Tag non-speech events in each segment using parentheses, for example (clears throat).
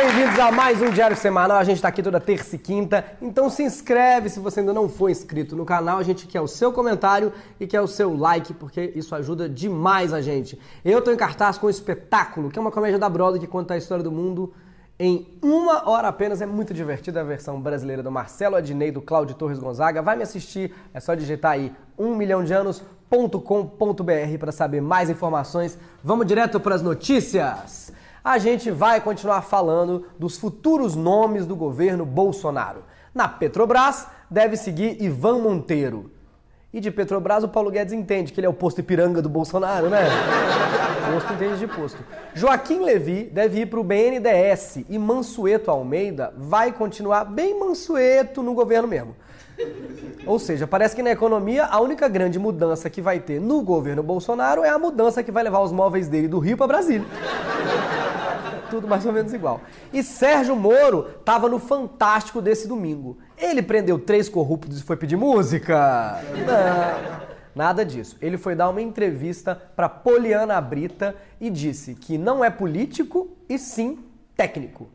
bem-vindos a mais um Diário Semanal. A gente está aqui toda terça e quinta. Então se inscreve se você ainda não for inscrito no canal. A gente quer o seu comentário e quer o seu like, porque isso ajuda demais a gente. Eu estou em cartaz com o Espetáculo, que é uma comédia da Broadway que conta a história do mundo em uma hora apenas. É muito divertida a versão brasileira do Marcelo Adnei, do Cláudio Torres Gonzaga. Vai me assistir, é só digitar aí um milhão de anos.com.br para saber mais informações. Vamos direto para as notícias a gente vai continuar falando dos futuros nomes do governo Bolsonaro. Na Petrobras, deve seguir Ivan Monteiro. E de Petrobras, o Paulo Guedes entende que ele é o posto Ipiranga do Bolsonaro, né? posto entende de posto. Joaquim Levi deve ir para o BNDES e Mansueto Almeida vai continuar bem mansueto no governo mesmo. Ou seja, parece que na economia a única grande mudança que vai ter no governo Bolsonaro é a mudança que vai levar os móveis dele do Rio para Brasília tudo mais ou menos igual. E Sérgio Moro estava no Fantástico desse domingo. Ele prendeu três corruptos e foi pedir música? Não. Nada disso. Ele foi dar uma entrevista para Poliana Brita e disse que não é político e sim técnico.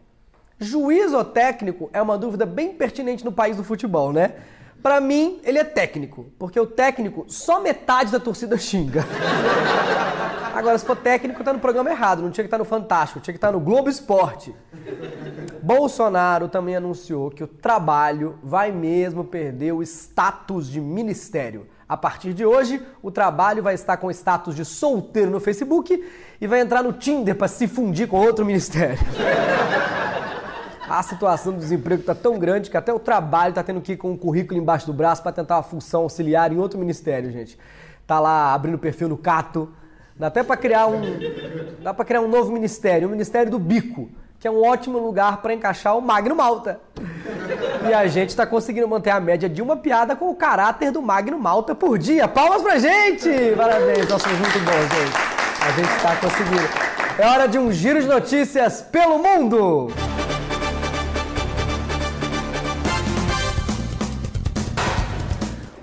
Juiz ou técnico é uma dúvida bem pertinente no país do futebol, né? Para mim, ele é técnico, porque o técnico só metade da torcida xinga. (laughs) Agora, se for técnico, tá no programa errado. Não tinha que estar tá no Fantástico, tinha que estar tá no Globo Esporte. Bolsonaro também anunciou que o trabalho vai mesmo perder o status de ministério. A partir de hoje, o trabalho vai estar com status de solteiro no Facebook e vai entrar no Tinder para se fundir com outro ministério. A situação do desemprego está tão grande que até o trabalho está tendo que ir com um currículo embaixo do braço para tentar uma função auxiliar em outro ministério, gente. Tá lá abrindo perfil no Cato, Dá até para criar um dá para criar um novo ministério, o Ministério do Bico, que é um ótimo lugar para encaixar o Magno Malta. E a gente está conseguindo manter a média de uma piada com o caráter do Magno Malta por dia. Palmas pra gente! Parabéns, nós somos muito bons, gente. A gente está conseguindo. É hora de um giro de notícias pelo mundo!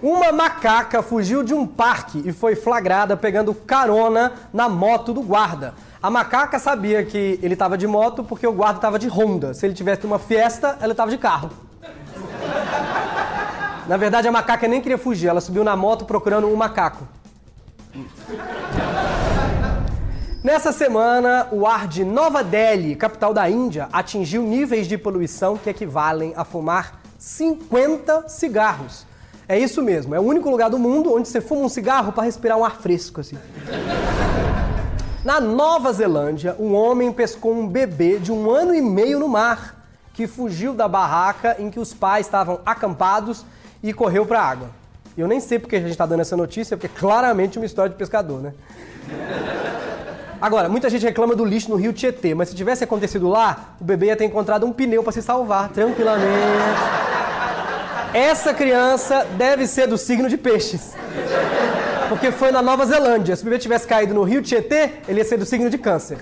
Uma macaca fugiu de um parque e foi flagrada pegando carona na moto do guarda. A macaca sabia que ele estava de moto porque o guarda estava de Honda. Se ele tivesse uma Fiesta, ela estava de carro. Na verdade, a macaca nem queria fugir, ela subiu na moto procurando um macaco. Nessa semana, o ar de Nova Delhi, capital da Índia, atingiu níveis de poluição que equivalem a fumar 50 cigarros. É isso mesmo, é o único lugar do mundo onde você fuma um cigarro para respirar um ar fresco, assim. Na Nova Zelândia, um homem pescou um bebê de um ano e meio no mar, que fugiu da barraca em que os pais estavam acampados e correu para a água. Eu nem sei porque a gente está dando essa notícia, porque é claramente uma história de pescador, né? Agora, muita gente reclama do lixo no rio Tietê, mas se tivesse acontecido lá, o bebê ia ter encontrado um pneu para se salvar, tranquilamente. Essa criança deve ser do signo de peixes. Porque foi na Nova Zelândia. Se o bebê tivesse caído no rio Tietê, ele ia ser do signo de câncer.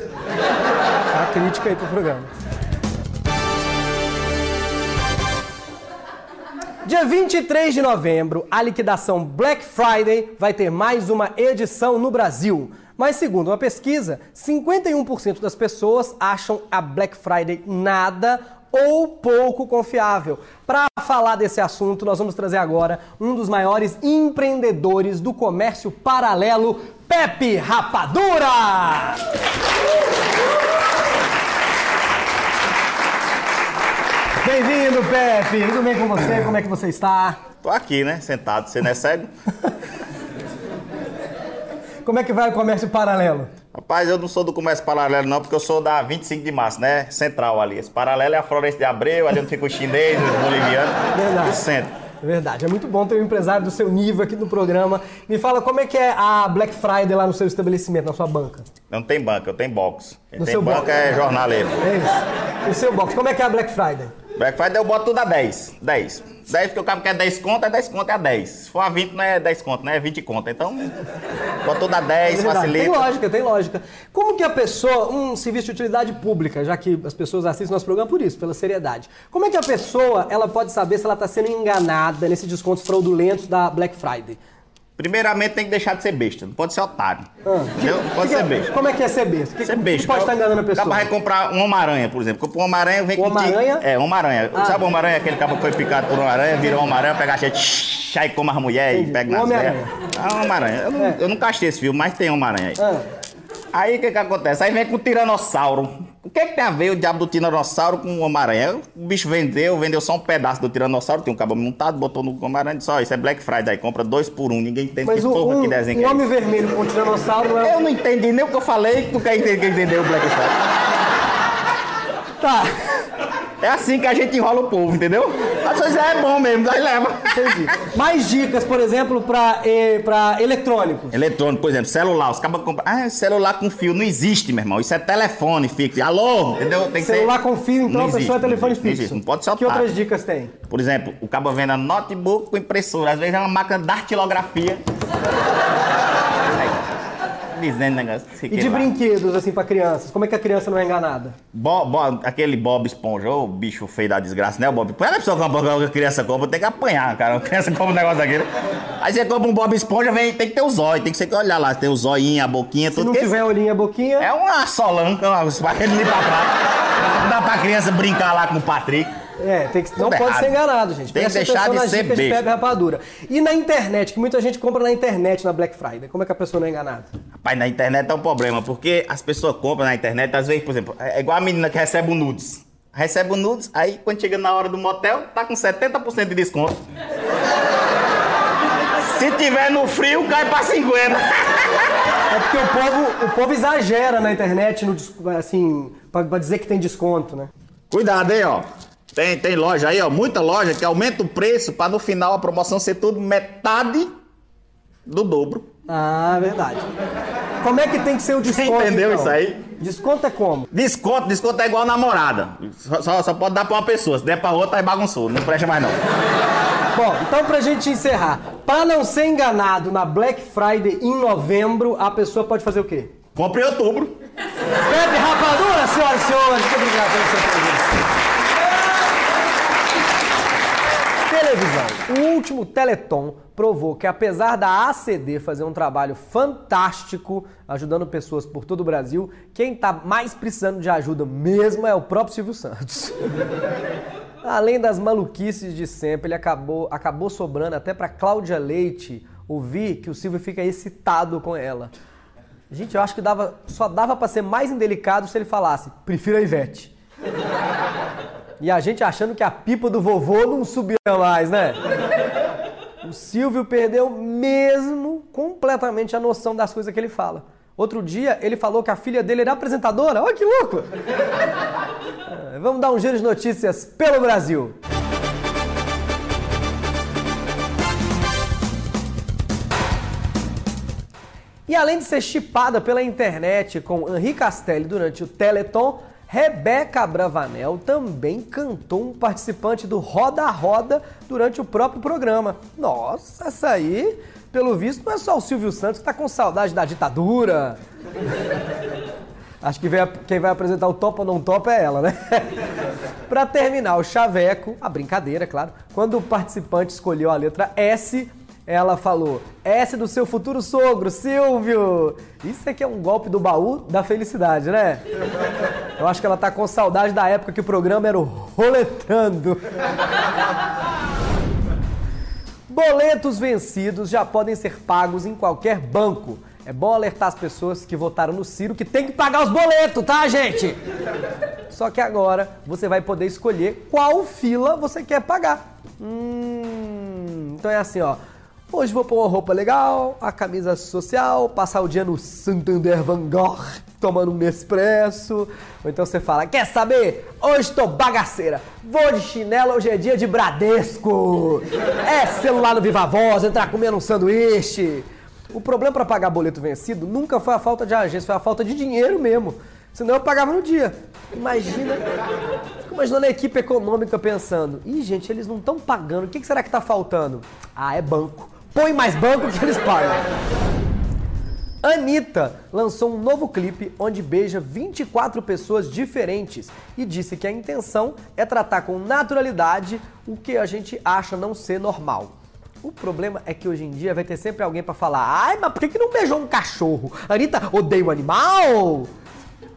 A crítica aí pro programa. Dia 23 de novembro, a liquidação Black Friday vai ter mais uma edição no Brasil. Mas, segundo uma pesquisa, 51% das pessoas acham a Black Friday nada ou pouco confiável. Para falar desse assunto, nós vamos trazer agora um dos maiores empreendedores do comércio paralelo, Pepe Rapadura! Bem-vindo, Pepe! Tudo bem com você? Como é que você está? Tô aqui, né? Sentado. Você não é cego? (laughs) Como é que vai o comércio paralelo? Rapaz, eu não sou do comércio paralelo não, porque eu sou da 25 de março, né? Central ali. Esse paralelo é a Floresta de Abreu, ali onde fica o chinês, os bolivianos, Verdade. o centro. Verdade, é muito bom ter um empresário do seu nível aqui no programa. Me fala como é que é a Black Friday lá no seu estabelecimento, na sua banca. Não tem banca, eu tenho box. Quem no tem banca box. é jornaleiro. É isso. O seu box, como é que é a Black Friday? Black Friday eu boto tudo a 10. 10. 10 porque o cara quer 10 conto, é 10 conto, é 10. Se for a 20 não é 10 conto, né? É 20 conto. Então, boto tudo a 10, é facilita. Tem lógica, tem lógica. Como que a pessoa, um serviço de utilidade pública, já que as pessoas assistem nosso programa por isso, pela seriedade. Como é que a pessoa, ela pode saber se ela está sendo enganada nesses descontos fraudulentos da Black Friday? Primeiramente tem que deixar de ser besta, não pode ser otário. Ah. Entendeu? Pode Que- ser besta. Como é que é ser besta? Que, Ser que besta. pode estar enganando a pessoa? Acaba vai comprar um Homem-Aranha, por exemplo. Compra um Homem-Aranha, vem Um com Homem-Aranha? É, um Homem-Aranha. Ah. Sabe o Homem-Aranha? Aquele cara que foi picado por uma aranha, virou Homem-Aranha, pega a gente, sai como as mulheres e pega Um nas velhas. É um Homem-Aranha. Eu, não- É. eu nunca achei esse filme, mas tem Homem-Aranha aí. Ah, Aí o que que acontece? Aí vem com o Tiranossauro. O que que tem a ver o diabo do Tiranossauro com o Homem-Aranha? O bicho vendeu, vendeu só um pedaço do Tiranossauro, tem um cabo montado, botou no Homem-Aranha e disse, ó, isso é Black Friday, compra dois por um, ninguém entende mas que o, porra um, que desenho um é homem esse. vermelho com um tiranossauro é... Eu não entendi nem o que eu falei, tu quer entender, quer entender o Black Friday. Tá, É assim que a gente enrola o povo, entendeu? Às vezes é bom mesmo, aí leva. entendi. Mais dicas, por exemplo, pra, eh, pra eletrônicos. Eletrônico, por exemplo, celular. Os cabas compram. Ah, celular com fio não existe, meu irmão. Isso é telefone fixo. Alô? Entendeu? Tem que Celular ser... com fio, então Não a pessoa existe, é telefone não existe, não fixo. existe, Não pode ser Que otário. outras dicas tem? Por exemplo, o cabo venda notebook com impressora. Às vezes é uma máquina de datilografia. Dizendo negócio. sei E que de lá. brinquedos, assim, pra crianças? Como é que a criança não é enganada? Bo- bo- aquele Bob Esponja, ô bicho feio da desgraça, né, o Bob? Quando a pessoa compra, a criança compra, tem que apanhar, cara. A criança compra um negócio daquele. Aí você compra um Bob Esponja, vem, tem que ter o zóio, tem que ser olhar lá, tem o zoinho, a boquinha, Se tudo. não que tiver olhinho e boquinha... É uma solanca, uma aquele (laughs) ali pra trás. Não dá pra criança brincar lá com o Patrick. É, tem que, não Tudo pode errado. ser enganado, gente. Tem que Presta deixar atenção de nas ser dicas de besta. e rapadura. E na internet, que muita gente compra na internet na Black Friday. Como é que a pessoa não é enganada? Rapaz, na internet é um problema, porque as pessoas compram na internet, às vezes, por exemplo, é igual a menina que recebe o nudes. Recebe o nudes, aí quando chega na hora do motel, tá com 70% de desconto. Se tiver no frio, cai pra 50%. É porque o povo, o povo exagera na internet, no, assim, pra, pra dizer que tem desconto, né? Cuidado aí, ó. Tem, tem loja aí, ó, muita loja que aumenta o preço pra no final a promoção ser tudo metade do dobro. Ah, verdade. Como é que tem que ser o desconto? entendeu então? isso aí? Desconto é como? Desconto, desconto é igual namorada. Só, só, só pode dar pra uma pessoa. Se der pra outra, aí bagunçou. Não presta mais não. Bom, então pra gente encerrar, pra não ser enganado na Black Friday em novembro, a pessoa pode fazer o quê? Compre em outubro. Pepe Rapadura, senhoras e senhores. Muito obrigado pela sua presença. Televisão. O último Teleton provou que apesar da ACD fazer um trabalho fantástico ajudando pessoas por todo o Brasil, quem tá mais precisando de ajuda mesmo é o próprio Silvio Santos. (laughs) Além das maluquices de sempre, ele acabou, acabou sobrando até pra Cláudia Leite ouvir que o Silvio fica excitado com ela. Gente, eu acho que dava, só dava pra ser mais indelicado se ele falasse, prefiro a Ivete. E a gente achando que a pipa do vovô não subia mais, né? O Silvio perdeu mesmo completamente a noção das coisas que ele fala. Outro dia ele falou que a filha dele era apresentadora. Olha que louco! É, Vamos dar um giro de notícias pelo Brasil. E além de ser chipada pela internet com Henri Castelli durante o Teleton, Rebeca Bravanel também cantou um participante do Roda a Roda durante o próprio programa. Nossa, essa aí, pelo visto, não é só o Silvio Santos que tá com saudade da ditadura. (laughs) Acho que quem vai apresentar o Topa ou Não Topa é ela, né? (laughs) Pra terminar o chaveco, a brincadeira, claro, quando o participante escolheu a letra S, ela falou: S do seu futuro sogro, Silvio! Isso aqui é um golpe do baú da felicidade, né? Eu acho que ela tá com saudade da época que o programa era o Roletando. Boletos vencidos já podem ser pagos em qualquer banco. É bom alertar as pessoas que votaram no Ciro que tem que pagar os boletos, tá, gente? Só que agora você vai poder escolher qual fila você quer pagar. Hum, então é assim, ó. Hoje vou pôr uma roupa legal, a camisa social, passar o dia no Santander Van Gogh, tomando um Nespresso. Ou então você fala, quer saber? Hoje tô bagaceira, vou de chinelo, hoje é dia de Bradesco. É celular no Viva Voz, entrar comendo um sanduíche. O problema para pagar boleto vencido nunca foi a falta de agência, foi a falta de dinheiro mesmo. Senão eu pagava no dia. Imagina. Fico imaginando a equipe econômica pensando: ih, gente, eles não estão pagando, o que será que tá faltando? Ah, é banco. Põe mais banco que eles pagam. Anitta lançou um novo clipe onde beija 24 pessoas diferentes e disse que a intenção é tratar com naturalidade o que a gente acha não ser normal. O problema é que hoje em dia vai ter sempre alguém pra falar: ai, mas por que não beijou um cachorro? Anitta odeia o animal?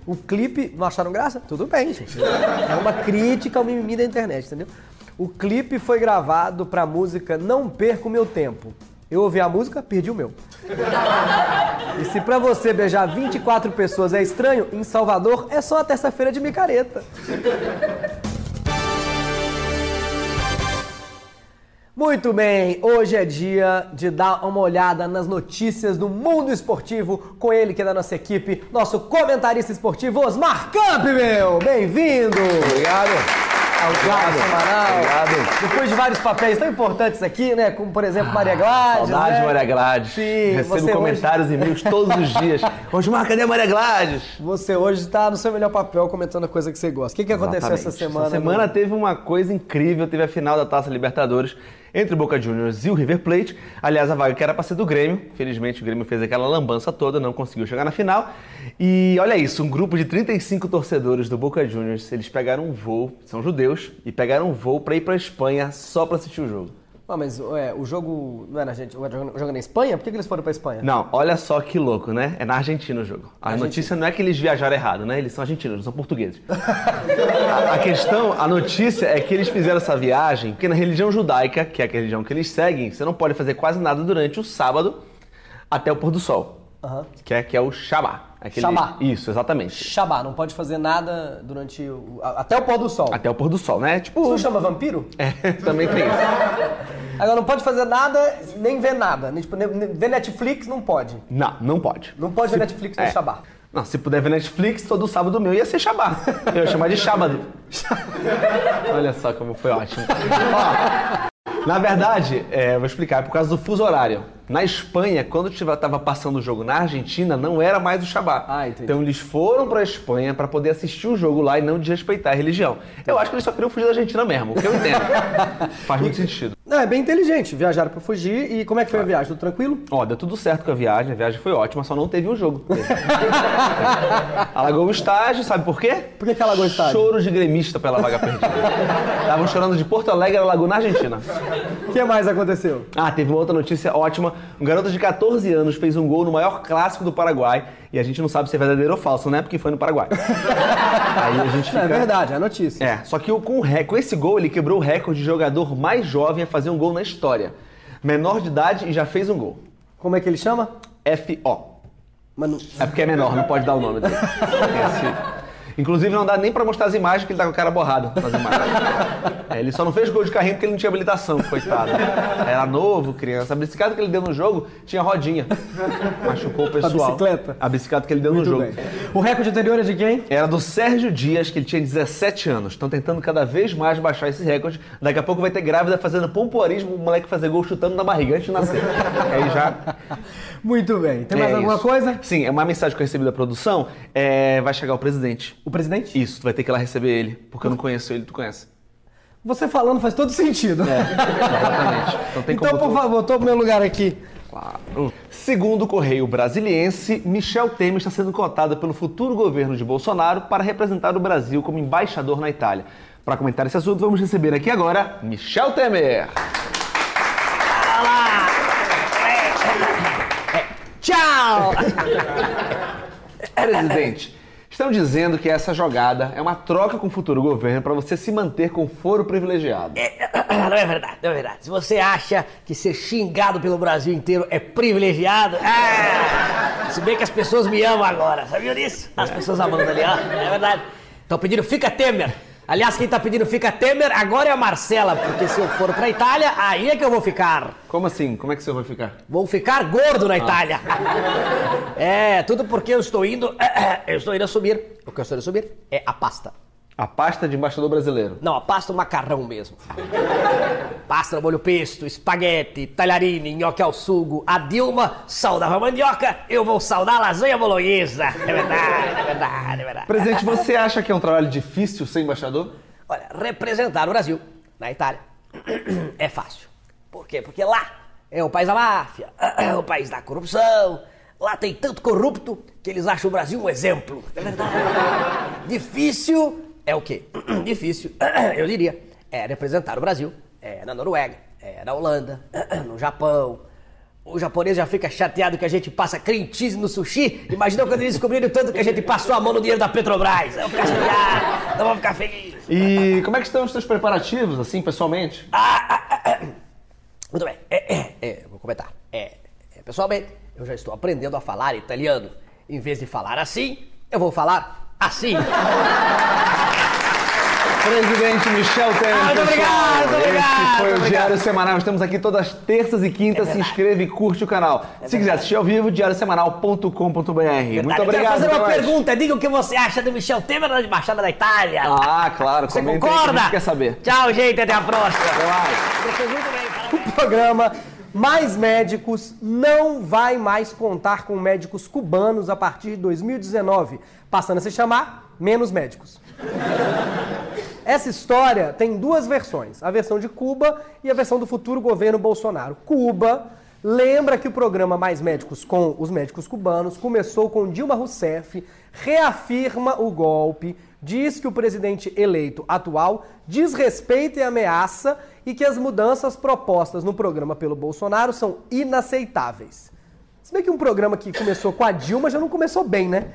O clipe. Não acharam graça? Tudo bem, gente. É uma crítica ao mimimi da internet, entendeu? O clipe foi gravado pra música Não Perco Meu Tempo. Eu ouvi a música, perdi o meu. E se pra você beijar 24 pessoas é estranho, em Salvador é só a terça-feira de micareta. Muito bem, hoje é dia de dar uma olhada nas notícias do mundo esportivo com ele que é da nossa equipe, nosso comentarista esportivo Osmar Camp, meu! Bem-vindo! Obrigado. Semanal. Obrigado. Depois de vários papéis tão importantes aqui, né? Como, por exemplo, Maria Gladys. Saudade né? Maria Gladys. Sim, Recebo você comentários e e-mails todos os dias. (laughs) Osmar, cadê a Maria Gladys? Você hoje está no seu melhor papel comentando a coisa que você gosta. O que, que aconteceu essa Exatamente. semana? Essa semana teve uma coisa incrível. Teve a final da Taça Libertadores entre Boca Juniors e o River Plate. Aliás, a vaga que era para ser do Grêmio. Felizmente, o Grêmio fez aquela lambança toda, não conseguiu chegar na final. E olha isso, um grupo de 35 torcedores do Boca Juniors, eles pegaram um voo, são judeus, e pegaram um voo para ir para Espanha só para assistir o jogo. Ah, mas ué, o jogo não era gente, o jogo jogo na Espanha? Por que, que eles foram pra Espanha? Não, olha só que louco, né? É na Argentina o jogo. A notícia não é que eles viajaram errado, né? Eles são argentinos, não são portugueses. a, a questão, a notícia é que eles fizeram essa viagem porque na religião judaica, que é a religião que eles seguem, você não pode fazer quase nada durante o sábado até o pôr do sol. Aham. Que, é, que é o Shabá. Aquele- Shabá. Isso, exatamente. Shabá, não pode fazer nada durante o, até o pôr do sol. Até o pôr do sol, né? Tipo. não chama vampiro? É, (laughs) também tem isso. Agora não pode fazer nada, nem ver nada. Nem, tipo, nem- ver Netflix não pode. Não, não pode. Não pode ver Netflix no É. Shabá. Não, se puder ver Netflix, todo sábado meu ia ser Shabá. Eu ia chamar de sábado. (laughs) Olha só como foi ótimo. Ó, na verdade, é, vou explicar, é por causa do fuso horário. Na Espanha, quando estava passando o jogo na Argentina, não era mais o Shabá. Ah. Então eles foram pra Espanha para poder assistir o jogo lá e não desrespeitar a religião. Eu acho que eles só queriam fugir da Argentina mesmo, o que eu entendo. (laughs) Faz muito sentido. Não, é bem inteligente. Viajaram pra fugir. E como é que foi a viagem? Tudo tranquilo? Ó, deu tudo certo com a viagem, a viagem foi ótima, só não teve o jogo. (laughs) Alagou o estágio, sabe por quê? Por que que alagou o estágio? Choro de gremista pela vaga perdida. Estavam chorando de Porto Alegre a Lagoa na Argentina. O que mais aconteceu? Ah, teve uma outra notícia ótima. Um garoto de 14 anos fez um gol no maior clássico do Paraguai. E a gente não sabe se é verdadeiro ou falso, né? Porque foi no Paraguai. (laughs) Aí a gente Não, fica... é verdade, é a notícia. É, só que com, ré- com esse gol ele quebrou o recorde de jogador mais jovem a fazer um gol na história. Menor de idade e já fez um gol. Como é que ele chama? F.O. Mas não- É porque é menor, não pode dar o nome dele. Esse- (laughs) Inclusive não dá nem pra mostrar as imagens que ele tá com a cara borrada nas imagens. (laughs) É, ele só não fez gol de carrinho porque ele não tinha habilitação, coitado. Era novo, criança. A bicicleta que ele deu no jogo tinha rodinha. Machucou o pessoal. bicicleta? A bicicleta que ele deu no Muito jogo. bem. O recorde anterior é de quem? Era do Sérgio Dias, que ele tinha 17 anos. Estão tentando cada vez mais baixar esse recorde. Daqui a pouco vai ter grávida fazendo pompoarismo, o moleque fazer gol chutando na barriga antes de nascer. (laughs) Aí já Muito bem. Tem mais é alguma isso. coisa? Sim, é uma mensagem que eu recebi da produção. É, vai chegar o presidente. O presidente? Isso, tu vai ter que ir lá receber ele, porque eu não conheço ele, tu conhece. Você falando faz todo sentido. Exatamente. Então tem (laughs) Então, como por tu- favor, toma meu lugar aqui. Claro. Segundo o Correio Brasiliense, Michel Temer está sendo cotado pelo futuro governo de Bolsonaro para representar o Brasil como embaixador na Itália. Para comentar esse assunto, vamos receber aqui agora Michel Temer. Tchau! (laughs) Presidente, estão dizendo que essa jogada é uma troca com o futuro governo para você se manter com foro privilegiado. (coughs) Não é verdade, não é verdade. Se você acha que ser xingado pelo Brasil inteiro é privilegiado, ah, se bem que as pessoas me amam agora, sabia disso? As pessoas amando ali, ó, é verdade. Estão pedindo fica Temer. Aliás, quem tá pedindo fica Temer agora é a Marcela, porque se eu for pra Itália, aí é que eu vou ficar. Como assim? Como é que senhor vai ficar? Vou ficar gordo na Itália. (laughs) É, tudo porque eu estou indo, (coughs) eu estou indo assumir. O que eu estou indo assumir é a pasta. A pasta de embaixador brasileiro. Não, a pasta é o macarrão mesmo. Pasta no molho pesto, espaguete, talharine, nhoque ao sugo. A Dilma saudava a mandioca, eu vou saudar a lasanha bolonhesa. É verdade, é verdade, é verdade. Presidente, você acha que é um trabalho difícil ser embaixador? Olha, representar o Brasil na Itália é fácil. Por quê? Porque lá é o país da máfia, é o país da corrupção. Lá tem tanto corrupto que eles acham o Brasil um exemplo. É verdade. Difícil é o quê? (clears throat) Difícil, (clears throat) eu diria, é representar o Brasil é, na Noruega, é, na Holanda, (clears throat) no Japão. O japonês já fica chateado que a gente passa cheese no sushi. Imagina quando eles descobriram tanto que a gente passou a mão no dinheiro da Petrobras. Vão ficar chateados, não vão ficar felizes. E como é que estão os seus preparativos, assim, pessoalmente? Muito bem, é, é, é, vou comentar. É, é, pessoalmente, eu já estou aprendendo a falar italiano. Em vez de falar assim, eu vou falar assim. Presidente Michel Temer. Ah, muito obrigado, muito Esse obrigado, foi o obrigado. Diário Semanal. Estamos aqui todas as terças e quintas. Se inscreva e curte o canal. Se quiser assistir ao vivo, diariosemanal.com.br. Muito Eu quero obrigado. fazer uma mais. pergunta. Diga o que você acha do Michel Temer na Embaixada da Itália. Ah, claro. você comenta concorda? quer saber. Tchau, gente. Até a próxima. Até mais. O programa Mais Médicos não vai mais contar com médicos cubanos a partir de 2019, passando a se chamar Menos Médicos. (laughs) Essa história tem duas versões, a versão de Cuba e a versão do futuro governo Bolsonaro. Cuba lembra que o programa Mais Médicos com os médicos cubanos começou com Dilma Rousseff, reafirma o golpe, diz que o presidente eleito atual desrespeita e ameaça e que as mudanças propostas no programa pelo Bolsonaro são inaceitáveis. Se bem que um programa que começou com a Dilma já não começou bem, né?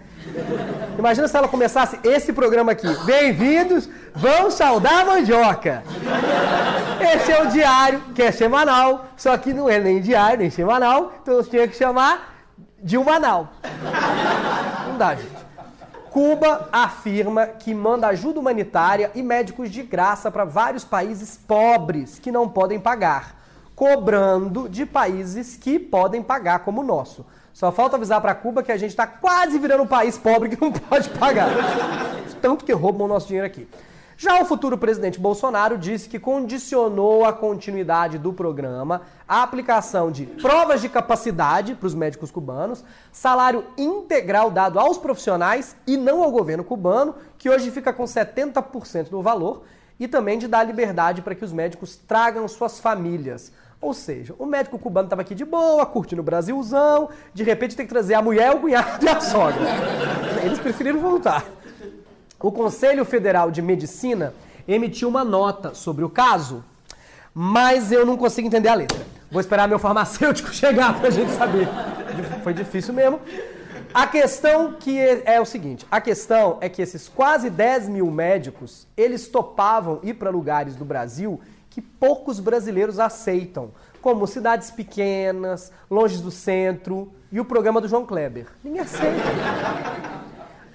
Imagina se ela começasse esse programa aqui. Bem-vindos, vamos saudar a mandioca. Esse é o diário, que é semanal, só que não é nem diário, nem semanal, então você tinha que chamar Dilmanal. Não dá, gente. Cuba afirma que manda ajuda humanitária e médicos de graça para vários países pobres que não podem pagar, cobrando de países que podem pagar, como o nosso. Só falta avisar para Cuba que a gente está quase virando um país pobre que não pode pagar. Tanto que roubam o nosso dinheiro aqui. Já o futuro presidente Bolsonaro disse que condicionou a continuidade do programa à aplicação de provas de capacidade para os médicos cubanos, salário integral dado aos profissionais e não ao governo cubano, que hoje fica com 70% do valor, e também de dar liberdade para que os médicos tragam suas famílias. Ou seja, o médico cubano estava aqui de boa, curtindo o Brasilzão, de repente tem que trazer a mulher, o cunhado e a sogra. Eles preferiram voltar. O Conselho Federal de Medicina emitiu uma nota sobre o caso, mas eu não consigo entender a letra. Vou esperar meu farmacêutico (laughs) chegar pra gente saber. Foi difícil mesmo. A questão que é, é o seguinte, a questão é que esses quase 10 mil médicos, eles topavam ir para lugares do Brasil que poucos brasileiros aceitam, como cidades pequenas, longe do centro, e o programa do João Kleber. Ninguém aceita.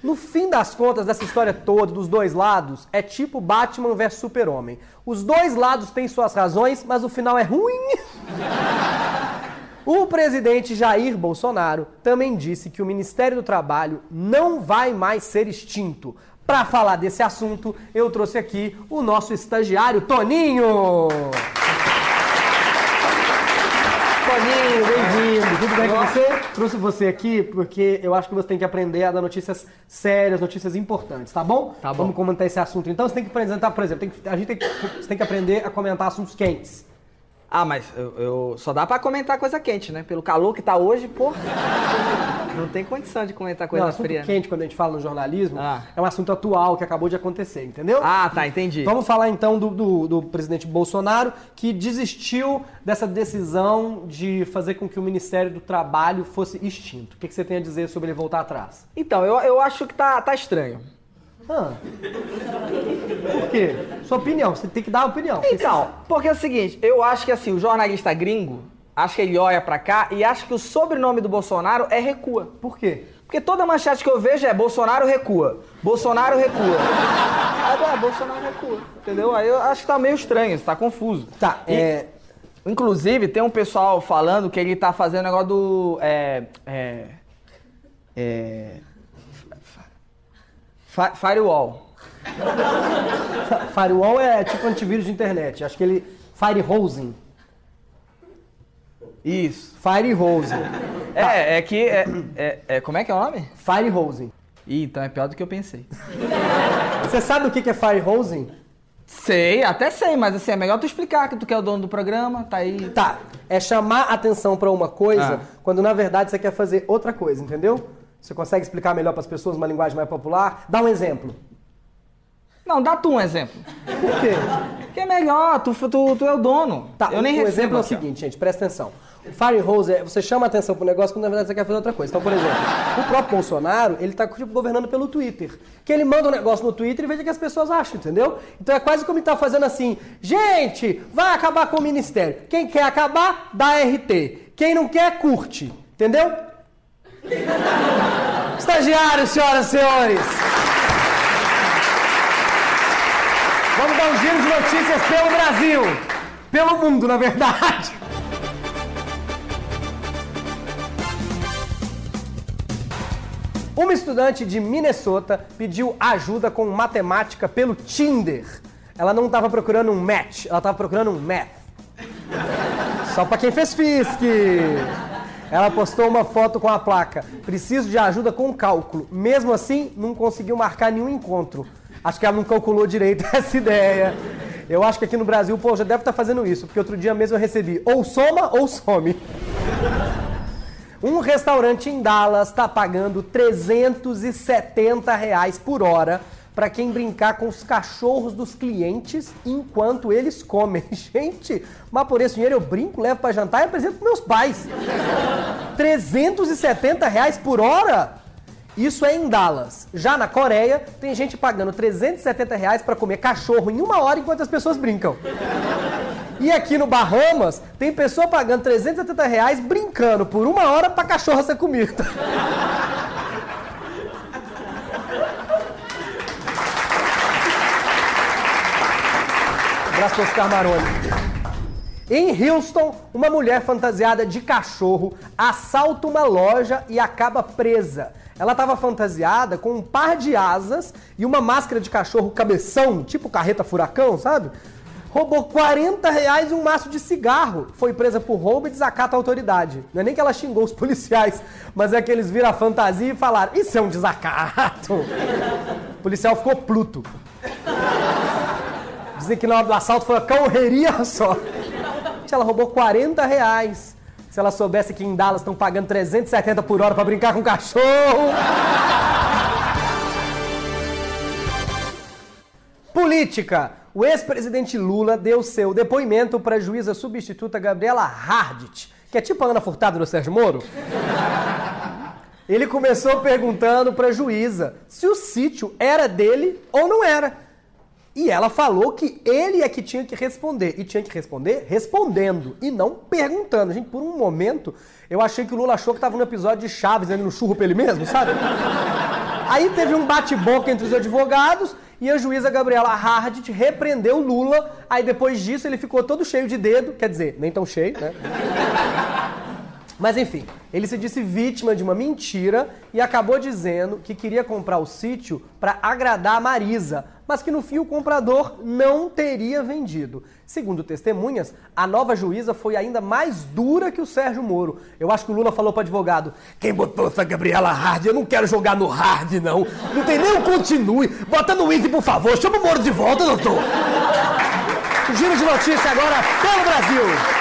No fim das contas dessa história toda, dos dois lados, é tipo Batman vs Super-Homem. Os dois lados têm suas razões, mas o final é ruim. O presidente Jair Bolsonaro também disse que o Ministério do Trabalho não vai mais ser extinto. Para falar desse assunto, eu trouxe aqui o nosso estagiário Toninho. Toninho, bem-vindo. Tudo bem com você? Trouxe você aqui porque eu acho que você tem que aprender a dar notícias sérias, notícias importantes, tá bom? Tá bom. Vamos comentar esse assunto. Então você tem que apresentar, por exemplo, tem que- a gente tem que, você tem que aprender a comentar assuntos quentes. Ah, mas eu, eu- só dá pra comentar coisa quente, né? Pelo calor que tá hoje, pô. Não tem condição de comentar coisa Não, assunto fria. quente, quando a gente fala no jornalismo, Ah. é um assunto atual que acabou de acontecer, entendeu? Ah, tá, entendi. Vamos falar então do, do- do presidente Bolsonaro, que desistiu dessa decisão de fazer com que o Ministério do Trabalho fosse extinto. O que, que você tem a dizer sobre ele voltar atrás? Então, eu, eu acho que tá, tá estranho. Ah. Por quê? Sua opinião, você tem que dar a opinião. Então, porque é o seguinte, eu acho que assim, o jornalista gringo, acho que ele olha pra cá e acha que o sobrenome do Bolsonaro é recua. Por quê? Porque toda manchete que eu vejo é Bolsonaro recua. Bolsonaro recua. Aí, é, Bolsonaro recua. Entendeu? Aí eu acho que tá meio estranho, isso tá confuso. Tá, E- é. Inclusive, tem um pessoal falando que ele tá fazendo negócio do. É. É. é fi- firewall. Firewall é tipo antivírus de internet. Acho que ele. Firehosing. Isso. Firehosing. É, é que. É, é- é- como é que é o nome? Firehosing. Ih, então é pior do que eu pensei. Você sabe o que é firehosing? Sei, até sei, mas assim, é melhor tu explicar que tu que é o dono do programa, tá aí. Tá, é chamar atenção pra uma coisa Ah. quando na verdade você quer fazer outra coisa, entendeu? Você consegue explicar melhor pras pessoas uma linguagem mais popular? Dá um exemplo. Não, dá tu um exemplo. Por quê? Que é melhor, tu, tu, tu é o dono. Tá, eu nem o exemplo é o seguinte, gente, presta atenção. O fire hose, é, você chama atenção pro negócio quando na verdade você quer fazer outra coisa. Então, por exemplo, o próprio Bolsonaro, ele tá tipo, governando pelo Twitter. Que ele manda um negócio no Twitter e veja o que as pessoas acham, entendeu? Então é quase como ele tá fazendo assim, gente, vai acabar com o ministério. Quem quer acabar, dá RT. Quem não quer, curte. Entendeu? Estagiários, senhoras e senhores! Vamos dar um giro de notícias pelo Brasil. Pelo mundo, na verdade. Uma estudante de Minnesota pediu ajuda com matemática pelo Tinder. Ela não estava procurando um match, ela estava procurando um math. Só para quem fez FISC. Ela postou uma foto com a placa. Preciso de ajuda com cálculo. Mesmo assim, não conseguiu marcar nenhum encontro. Acho que ela não calculou direito (laughs) essa ideia. Eu acho que aqui no Brasil o povo já deve estar fazendo isso, porque outro dia mesmo eu recebi ou soma ou some. Um restaurante em Dallas está pagando 370 reais por hora para quem brincar com os cachorros dos clientes enquanto eles comem. (laughs) Gente, mas por esse dinheiro eu brinco, levo para jantar e apresento para meus pais. 370 reais por hora? Isso é em Dallas. Já na Coreia, tem gente pagando 370 reais para comer cachorro em uma hora enquanto as pessoas brincam. E aqui no Bahamas, tem pessoa pagando 370 reais brincando por uma hora pra cachorro ser comido. (laughs) Abraço pro Oscar Maroni. Em Houston, uma mulher fantasiada de cachorro assalta uma loja e acaba presa. Ela estava fantasiada com um par de asas e uma máscara de cachorro cabeção, tipo carreta furacão, sabe? Roubou 40 reais e um maço de cigarro. Foi presa por roubo e desacato à autoridade. Não é nem que ela xingou os (laughs) policiais, mas é que eles viram a fantasia e falaram: Isso é um desacato. (laughs) O policial ficou pluto. Dizem que na hora do assalto foi uma correria (laughs) só. Ela roubou 40 reais. Se ela soubesse que em Dallas estão pagando 370 por hora pra brincar com cachorro. Política. O ex-presidente Lula deu seu depoimento para a juíza substituta Gabriela Hardt, que é tipo a Ana Furtado do Sérgio Moro. Ele começou perguntando para a juíza se o sítio era dele ou não era. E ela falou que ele é que tinha que responder. E tinha que responder respondendo e não perguntando. Gente, por um momento, eu achei que o Lula achou que estava no episódio de Chaves, ali no churro pra ele mesmo, sabe? (laughs) Aí teve um bate-boca entre os advogados e a juíza Gabriela Hardt repreendeu Lula. Aí depois disso ele ficou todo cheio de dedo, quer dizer, nem tão cheio, né? Mas enfim, ele se disse vítima de uma mentira e acabou dizendo que queria comprar o sítio para agradar a Marisa, mas que no fim o comprador não teria vendido. Segundo testemunhas, a nova juíza foi ainda mais dura que o Sérgio Moro. Eu acho que o Lula falou para advogado: quem botou essa Gabriela Hard? Eu não quero jogar no hard, não. Não tem nem um continue. Bota no easy, por favor. Chama o Moro de volta, doutor. Giro de notícia agora pelo Brasil.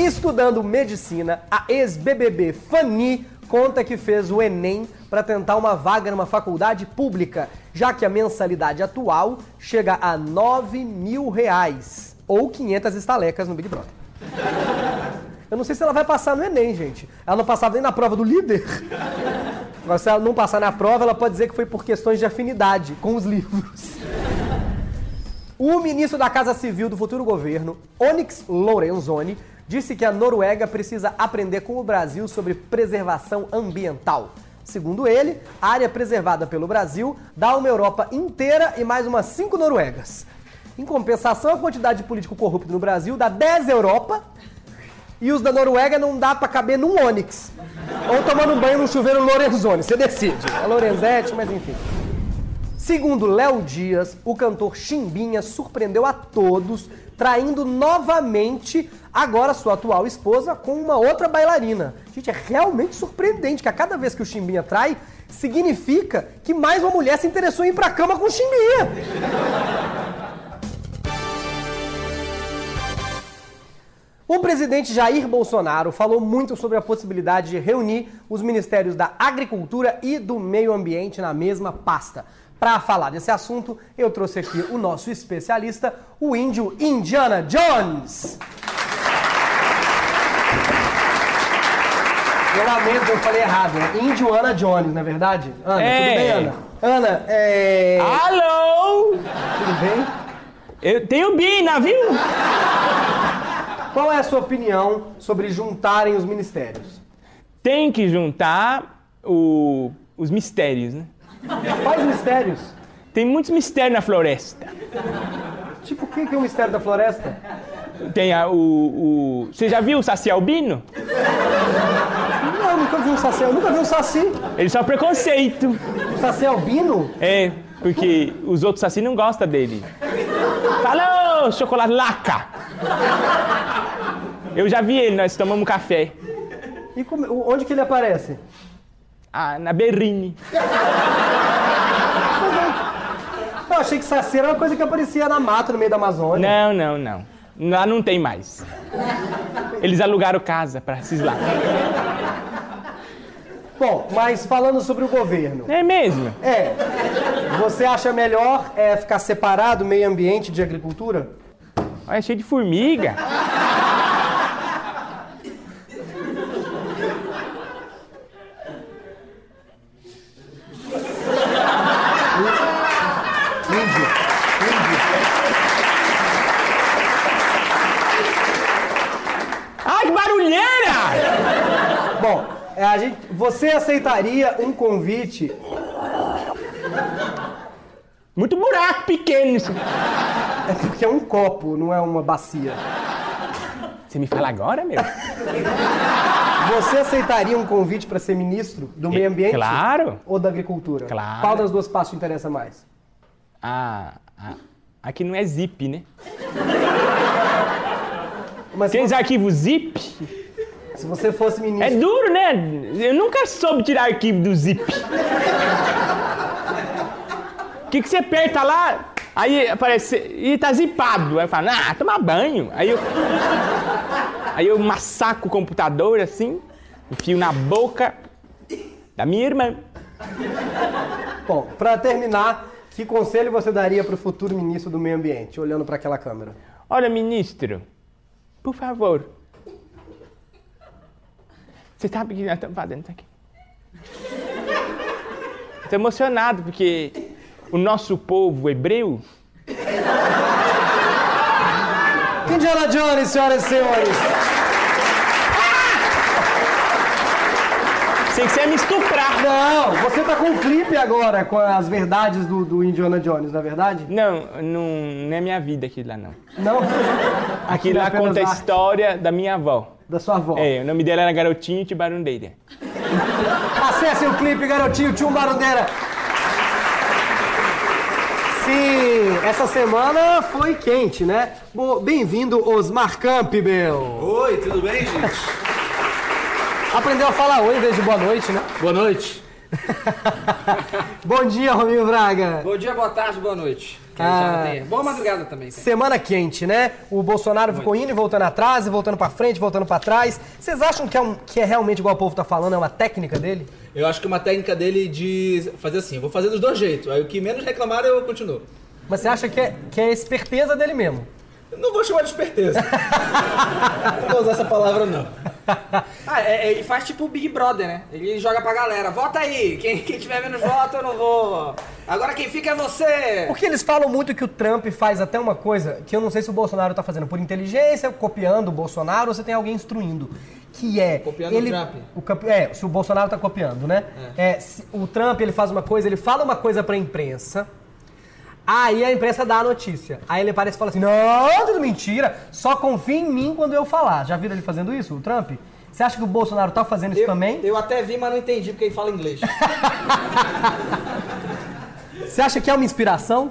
Estudando medicina, a ex-BBB Fanny conta que fez o Enem para tentar uma vaga numa faculdade pública, já que a mensalidade atual chega a 9 mil reais, ou 500 estalecas no Big Brother. Eu não sei se ela vai passar no Enem, gente. Ela não passava nem na prova do líder. Agora, se ela não passar na prova, ela pode dizer que foi por questões de afinidade com os livros. O ministro da Casa Civil do futuro governo, Onyx Lorenzoni, disse que a Noruega precisa aprender com o Brasil sobre preservação ambiental. Segundo ele, a área preservada pelo Brasil dá uma Europa inteira e mais umas cinco Noruegas. Em compensação, a quantidade de político corrupto no Brasil dá 10 Europa e os da Noruega não dá pra caber num Onix. Ou tomando banho no chuveiro Lorenzoni, você decide. É Lorenzetti, mas enfim. Segundo Léo Dias, o cantor Chimbinha surpreendeu a todos, traindo novamente agora sua atual esposa com uma outra bailarina. Gente, é realmente surpreendente que a cada vez que o Chimbinha trai, significa que mais uma mulher se interessou em ir pra cama com o Chimbinha. O presidente Jair Bolsonaro falou muito sobre a possibilidade de reunir os ministérios da Agricultura e do Meio Ambiente na mesma pasta. Para falar desse assunto, eu trouxe aqui o nosso especialista, o índio Indiana Jones. Eu lamento, eu falei errado, né? Índio Ana Jones, não é verdade? Ana, É. tudo bem, Ana? Ana, é... Alô? Tudo bem? Eu tenho Bina, viu? Qual é a sua opinião sobre juntarem os ministérios? Tem que juntar o- os mistérios, né? Quais mistérios? Tem muitos mistérios na floresta. Tipo, o que é o mistério da floresta? Tem a, o, o- Você já viu o Saci Albino? Não, nunca vi um saci. Eu nunca vi um saci. Ele só preconceito. Um saci albino? É, porque os outros Saci não gostam dele. Falou, chocolate laca! Eu já vi ele, nós tomamos café. E como- onde que ele aparece? Ah, na Berrine. Eu achei que saci era uma coisa que aparecia na mata, no meio da Amazônia. Não, não, não. Lá não tem mais. Eles alugaram casa pra cislar. Bom, mas falando sobre o governo. É mesmo? É, você acha melhor é, ficar separado meio ambiente de agricultura? Olha, é cheio de formiga. Índio. Índio. Ai, que barulheira! Bom, é, a gente, você aceitaria um convite? Muito buraco pequeno isso. É porque é um copo, não é uma bacia. Você me fala agora, meu? Você aceitaria um convite para ser ministro do meio ambiente? Claro. Ou da agricultura? Claro. Qual das duas partes te interessa mais? Ah, ah, aqui não é zip, né? Mas Aqueles você, arquivos zip se você fosse é ministro. duro, né? Eu nunca soube tirar arquivo do zip. O que, que você aperta lá? Aí aparece. E tá zipado. Aí eu falo, ah, tomar banho. Aí eu. Aí eu massaco o computador assim, enfio na boca da minha irmã. Bom, para terminar, que conselho você daria para o futuro ministro do meio ambiente, olhando para aquela câmera? Olha, ministro, por favor. Você sabe o que nós estamos fazendo aqui? Estou emocionado porque o nosso povo hebreu Indiana Jones, senhoras e senhores! Sei que você ia me estuprar. Não, você tá com um clipe agora com as verdades do, do Indiana Jones, não é verdade? Não, não, não é minha vida aquilo lá, não. Não? Aquilo lá é conta a história da minha avó. Da sua avó. É, o nome dela era Garotinho de Barundeira. Acesse o clipe, garotinho, Tio Barundeira. Sim, essa semana foi quente, né? Bem-vindo, Osmar Campbell. Oi, tudo bem, gente? Aprendeu a falar oi em vez de boa noite, né? Boa noite. (laughs) Bom dia, Rominho Braga. Bom dia, boa tarde, boa noite. Que Ah. já não tem. Boa madrugada também. tem. Semana quente, né? O Bolsonaro ficou indo e voltando atrás, e voltando pra frente, voltando pra trás. Vocês acham que é, um- que é realmente igual o povo tá falando, é uma técnica dele? Eu acho que é uma técnica dele de fazer assim, eu vou fazer dos dois jeitos. Aí o que menos reclamar eu continuo. Mas você acha que é, que é esperteza dele mesmo? Não vou chamar de esperteza. (laughs) não vou usar essa palavra não. Ah, é- é- ele faz tipo o Big Brother, né? Ele joga pra galera, vota aí, quem, quem tiver menos voto eu não vou. Agora quem fica é você. Porque eles falam muito que o Trump faz até uma coisa que eu não sei se o Bolsonaro tá fazendo por inteligência, copiando o Bolsonaro, ou se tem alguém instruindo. Que é. Copiando ele, o Trump. o é, se o Bolsonaro tá copiando, né? É, se o Trump ele faz uma coisa, ele fala uma coisa pra imprensa. Aí a imprensa dá a notícia. Aí ele aparece e fala assim: Não, tudo mentira, só confia em mim quando eu falar. Já viram ele fazendo isso, o Trump? Você acha que o Bolsonaro tá fazendo isso Eu, também? eu até vi, mas não entendi porque ele fala inglês. (laughs) Você acha que é uma inspiração?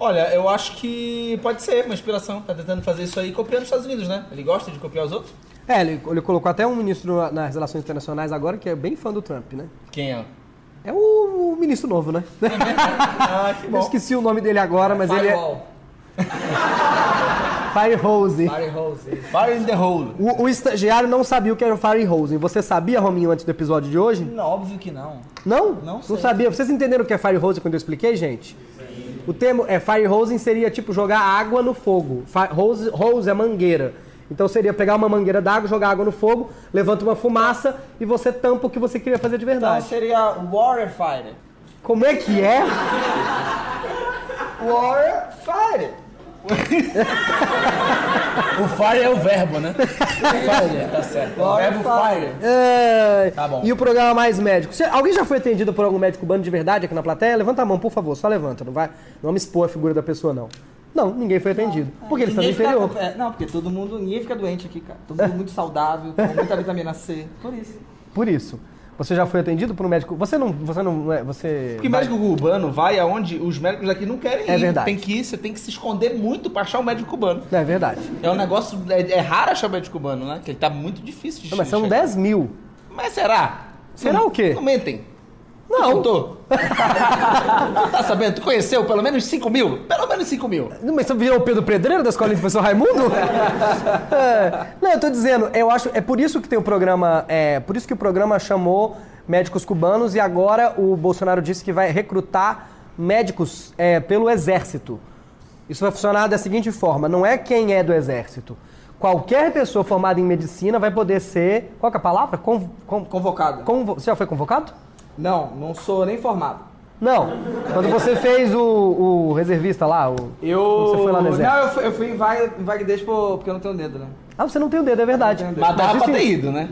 Olha, eu acho que pode ser uma inspiração. Tá tentando fazer isso aí copiando os Estados Unidos, né? Ele gosta de copiar os outros? É, ele, ele colocou até um ministro nas relações internacionais agora que é bem fã do Trump, né? Quem é? É o, o ministro novo, né? (laughs) Ah, que Eu esqueci o nome dele agora, mas ele é. Fire (laughs) hose. Fire hose. Fire in the hole. O, o estagiário não sabia o que era o fire hose. Você sabia, Rominho, antes do episódio de hoje? Não, óbvio que não. Não? Não sei. sabia. Vocês entenderam o que é fire hose quando eu expliquei, gente? O termo é fire hosing seria tipo jogar água no fogo. Fi- Hose, hose é mangueira. Então seria pegar uma mangueira d'água, jogar água no fogo, levanta uma fumaça e você tampa o que você queria fazer de Então verdade. seria Warrior Fighter. Como é que é? (laughs) Warrior Fighter. (laughs) O fire é o verbo, né? Fire, tá certo. O verbo fire. É, Tá bom. E o programa mais médico. Você- alguém já foi atendido por algum médico cubano de verdade aqui na plateia? Levanta a mão, por favor, só levanta. Não vai, não vamos expor a figura da pessoa, não. Não, ninguém foi atendido. Porque eles estão no interior. fica- é, não, porque todo mundo, ninguém fica doente aqui, cara. Todo mundo muito saudável, com muita vitamina C. Por isso. Por isso. Você já foi atendido por um médico? Você não. Você não. é, Você. Porque vai- médico cubano vai aonde os médicos daqui não querem É ir. verdade. Tem que ir, você tem que se esconder muito pra achar um médico cubano. É verdade. É um negócio. É, é raro achar um médico cubano, né? Que ele tá muito difícil de Não, mas são chegar. 10 mil. Mas será? Será Não- o quê? Não mentem. Não. Tu tô. tu tá sabendo? Tu conheceu pelo menos 5 mil? Pelo menos 5 mil. Não, Mas você virou o Pedro Pedreiro da escola do professor Raimundo? (laughs) É. Não, eu tô dizendo, eu acho. É por isso que tem o programa. É, por isso que o programa chamou médicos cubanos e agora o Bolsonaro disse que vai recrutar médicos é, pelo exército. Isso vai funcionar da seguinte forma: não é quem é do exército. Qualquer pessoa formada em medicina vai poder ser. Qual que é a palavra? Con, con- Convocado. convo- você já foi convocado? Não, não sou nem formado. Não. Quando você fez o, o reservista lá, o. Eu. Você foi lá no exército. Não, eu fui, eu fui em vaga, porque eu não tenho dedo, né? Ah, você não tem o dedo, é verdade. Mas dava pra ter ido, né?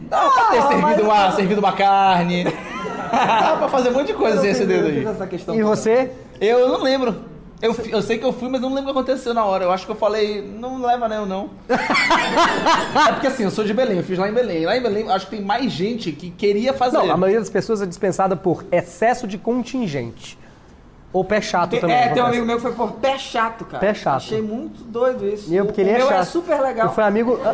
Dava pra ter servido, uma, servido uma carne. (laughs) Dava pra fazer um monte de coisa sem esse dedo aí. essa questão E você? Eu não lembro. Eu, eu sei que eu fui, mas eu não lembro o que aconteceu na hora. Eu acho que eu falei, não leva não, não. (laughs) é porque assim, eu sou de Belém, eu fiz lá em Belém. Lá em Belém, acho que tem mais gente que queria fazer. Não, a maioria das pessoas é dispensada por excesso de contingente. Ou pé chato Tem- também. é, tem um amigo meu que foi por pé chato, cara. Pé chato. Achei muito doido isso. E eu, porque o ele é meu chato. é super legal. E foi amigo. (laughs)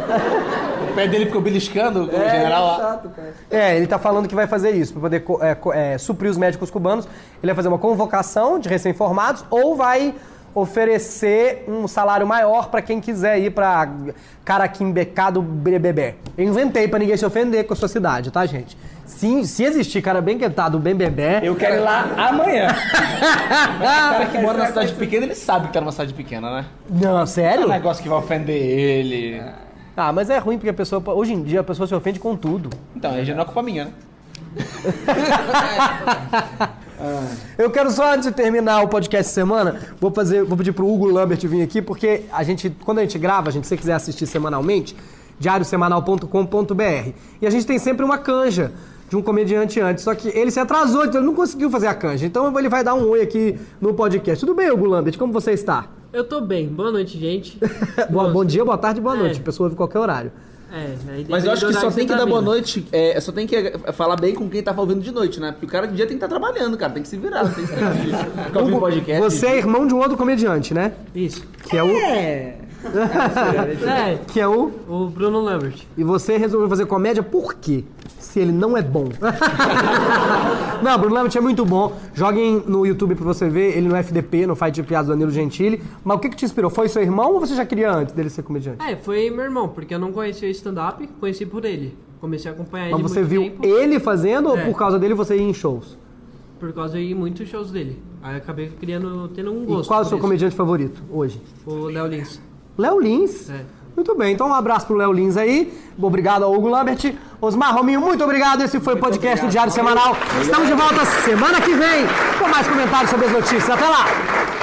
O pé dele ficou beliscando com o É, general é lá. chato, cara. É, ele tá falando que vai fazer isso, pra poder é, é, suprir os médicos cubanos. Ele vai fazer uma convocação de recém-formados ou vai oferecer um salário maior pra quem quiser ir pra Caraquimbecá do Bebê. Eu inventei pra ninguém se ofender com a sua cidade, tá, gente? Se, se existir cara bem quentado, bem bebê. Eu quero ir lá amanhã. (laughs) o cara que mora na cidade pequena, ele sabe que tá numa cidade pequena, né? Não, É um sério? negócio que vai ofender ele. Ah, mas é ruim porque a pessoa. Hoje em dia a pessoa se ofende com tudo. Então, aí já não é culpa minha, né? (laughs) Eu quero só, antes de terminar o podcast de semana, vou fazer, vou pedir pro Hugo Lambert vir aqui, porque a gente, quando a gente grava, a gente, se você quiser assistir semanalmente, diariosemanal.com.br. E a gente tem sempre uma canja de um comediante antes, só que ele se atrasou, então ele não conseguiu fazer a canja. Então ele vai dar um oi aqui no podcast. Tudo bem, Hugo Lambert? Como você está? Eu tô bem. Boa noite, gente. (laughs) Boa- bom dia, boa tarde, boa É. noite. A pessoa ouve qualquer horário. É, Mas eu acho que só tem que dar tá boa noite, é, só tem que é, falar bem com quem tá ouvindo de noite, né? Porque o cara de dia tem que estar trabalhando, cara, tem que se virar, tem que. (laughs) Você é irmão de um outro comediante, né? Isso. Que é o. É. é, Que é o. o Bruno Lambert. E você resolveu fazer comédia por quê? Se ele não é bom. (laughs) não, Bruno Lambert é muito bom. Joguem no YouTube pra você ver. Ele no FDP, no Fight de Piadas do Danilo Gentili. Mas o que, que te inspirou? Foi seu irmão ou você já queria antes dele ser comediante? É, foi meu irmão, porque eu não conhecia stand-up, conheci por ele. Comecei a acompanhar ele Mas você viu tempo, ele fazendo ou É. por causa dele você ia em shows? por causa de muitos shows dele. Aí acabei criando, tendo um E gosto. qual é o seu isso. comediante favorito hoje? O Léo Lins. Léo Lins. É. Muito bem, então um abraço pro Léo Lins aí. Obrigado ao Hugo Lambert. Osmar Rominho, muito obrigado. Esse foi o podcast do Diário Semanal. Estamos de volta semana que vem com mais comentários sobre as notícias. Até lá!